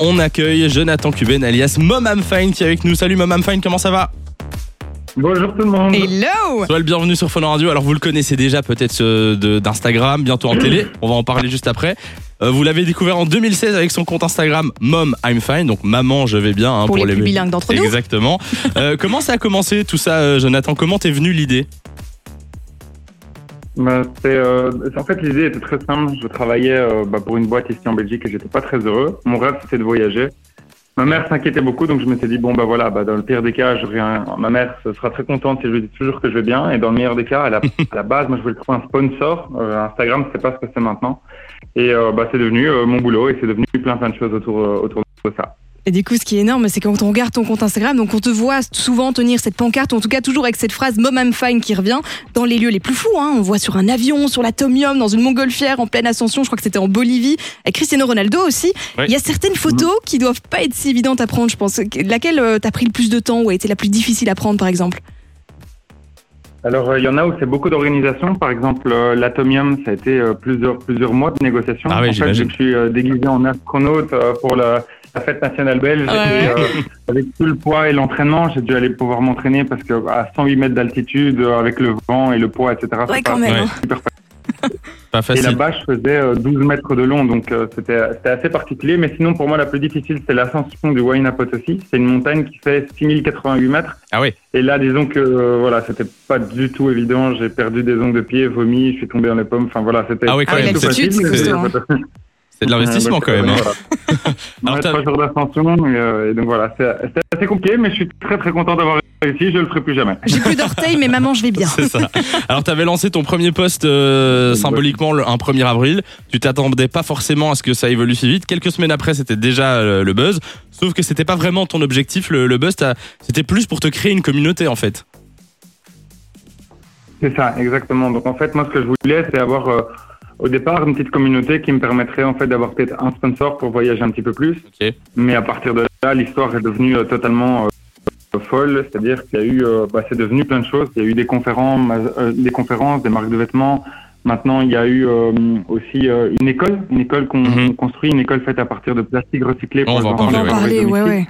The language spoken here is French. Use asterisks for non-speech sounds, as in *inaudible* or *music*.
On accueille Jonathan Cuben alias Mom I'm Fine qui est avec nous. Salut Mom I'm Fine, comment ça va? Bonjour tout le monde. Hello Sois le bienvenu sur Phone Radio. Alors vous le connaissez déjà peut-être euh, d'Instagram, bientôt en télé. On va en parler juste après. Euh, vous l'avez découvert en 2016 avec son compte Instagram Mom I'm Fine, donc maman je vais bien hein, Pour les plus bilingues d'entre nous. Exactement. Euh, comment ça a commencé tout ça, euh, Jonathan? Comment t'es venu l'idée? Bah, euh, en fait, l'idée était très simple. Je travaillais euh, bah, pour une boîte ici en Belgique et j'étais pas très heureux. Mon rêve, c'était de voyager. Ma mère s'inquiétait beaucoup, donc je me suis dit, bon, bah voilà, bah, dans le pire des cas, j'aurai un... ma mère sera très contente si je lui dis toujours que je vais bien. Et dans le meilleur des cas, à la, *laughs* à la base, moi, je voulais trouver un sponsor. Euh, Instagram, c'est pas ce que c'est maintenant. Et euh, bah, c'est devenu euh, mon boulot et c'est devenu plein, plein de choses autour, autour de ça. Et du coup, ce qui est énorme, c'est quand on regarde ton compte Instagram, donc on te voit souvent tenir cette pancarte, ou en tout cas toujours avec cette phrase Mom I'm fine qui revient dans les lieux les plus fous. Hein. On voit sur un avion, sur l'atomium, dans une montgolfière en pleine ascension, je crois que c'était en Bolivie, avec Cristiano Ronaldo aussi. Oui. Il y a certaines photos qui doivent pas être si évidentes à prendre, je pense. Laquelle euh, t'as pris le plus de temps ou a été la plus difficile à prendre, par exemple? Alors, euh, il y en a où c'est beaucoup d'organisation. Par exemple, euh, l'Atomium, ça a été euh, plusieurs, plusieurs mois de négociation. Ah oui, en fait, je me suis euh, déguisé en astronaute euh, pour la, la fête nationale belge. Ouais. Et, euh, avec tout le poids et l'entraînement, j'ai dû aller pouvoir m'entraîner parce que à 108 mètres d'altitude, euh, avec le vent et le poids, etc. c'est Ouais, pas quand même. Hein. super facile. Pas Et facile. bâche faisait euh, 12 mètres de long, donc euh, c'était assez particulier. Mais sinon, pour moi, la plus difficile, c'est l'ascension du Huayna Potosi. C'est une montagne qui fait 6088 mètres. Ah oui. Et là, disons que euh, voilà, c'était pas du tout évident. J'ai perdu des ongles de pied, vomi, je suis tombé dans les pommes. Enfin voilà, c'était. Ah oui, quand pas même, tout l'altitude, facile, c'est de l'investissement quand même. hein. Alors, Alors, t'as- trois jours d'ascension, et, euh, et donc voilà, c'est assez compliqué, mais je suis très très content d'avoir réussi. Je le ferai plus jamais. J'ai plus d'orteils, mais maman, je vais bien. C'est ça. Alors, tu avais lancé ton premier post euh, symboliquement le 1 1er avril. Tu t'attendais pas forcément à ce que ça évolue si vite. Quelques semaines après, c'était déjà euh, le buzz. Sauf que c'était pas vraiment ton objectif. Le, le buzz, c'était plus pour te créer une communauté en fait. C'est ça, exactement. Donc en fait, moi, ce que je voulais, c'est avoir euh, au départ une petite communauté qui me permettrait en fait d'avoir peut-être un sponsor pour voyager un petit peu plus. Mais à partir de là, l'histoire est devenue euh, totalement euh, folle. C'est-à-dire qu'il y a eu, euh, bah, c'est devenu plein de choses. Il y a eu des conférences, euh, des conférences, des marques de vêtements. Maintenant, il y a eu euh, aussi euh, une école, une école qu'on Mhm. construit, une école faite à partir de plastique recyclé. On va en le parler, On va en parler, ouais, ouais.